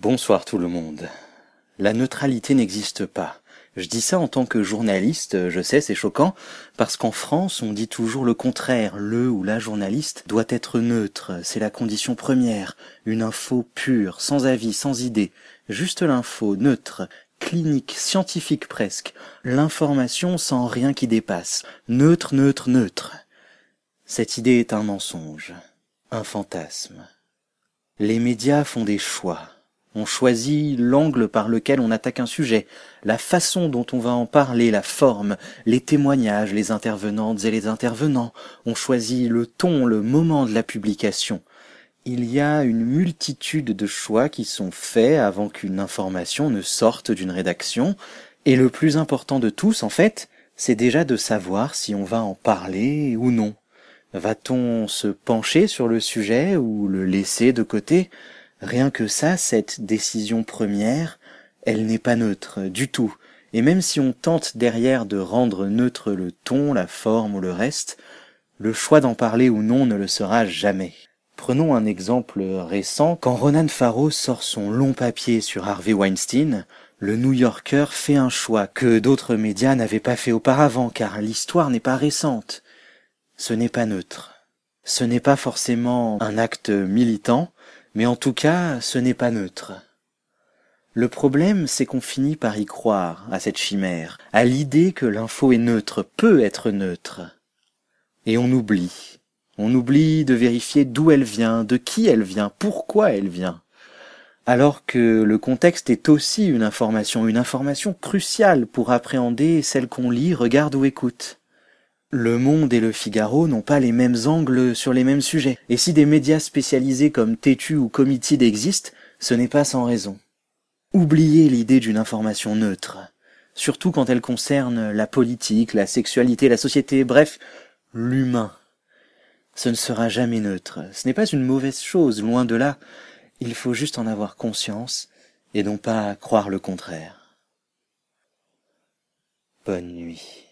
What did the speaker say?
Bonsoir tout le monde. La neutralité n'existe pas. Je dis ça en tant que journaliste, je sais c'est choquant, parce qu'en France on dit toujours le contraire, le ou la journaliste doit être neutre, c'est la condition première, une info pure, sans avis, sans idée, juste l'info, neutre, clinique, scientifique presque, l'information sans rien qui dépasse, neutre, neutre, neutre. Cette idée est un mensonge, un fantasme. Les médias font des choix on choisit l'angle par lequel on attaque un sujet, la façon dont on va en parler, la forme, les témoignages, les intervenantes et les intervenants. On choisit le ton, le moment de la publication. Il y a une multitude de choix qui sont faits avant qu'une information ne sorte d'une rédaction, et le plus important de tous, en fait, c'est déjà de savoir si on va en parler ou non. Va-t-on se pencher sur le sujet ou le laisser de côté? Rien que ça, cette décision première, elle n'est pas neutre du tout. Et même si on tente derrière de rendre neutre le ton, la forme ou le reste, le choix d'en parler ou non ne le sera jamais. Prenons un exemple récent. Quand Ronan Farrow sort son long papier sur Harvey Weinstein, le New Yorker fait un choix que d'autres médias n'avaient pas fait auparavant, car l'histoire n'est pas récente. Ce n'est pas neutre. Ce n'est pas forcément un acte militant, mais en tout cas, ce n'est pas neutre. Le problème, c'est qu'on finit par y croire, à cette chimère, à l'idée que l'info est neutre, peut être neutre. Et on oublie. On oublie de vérifier d'où elle vient, de qui elle vient, pourquoi elle vient. Alors que le contexte est aussi une information, une information cruciale pour appréhender celle qu'on lit, regarde ou écoute. Le Monde et le Figaro n'ont pas les mêmes angles sur les mêmes sujets. Et si des médias spécialisés comme Tétu ou Comitide existent, ce n'est pas sans raison. Oubliez l'idée d'une information neutre, surtout quand elle concerne la politique, la sexualité, la société, bref, l'humain. Ce ne sera jamais neutre. Ce n'est pas une mauvaise chose, loin de là. Il faut juste en avoir conscience et non pas croire le contraire. Bonne nuit.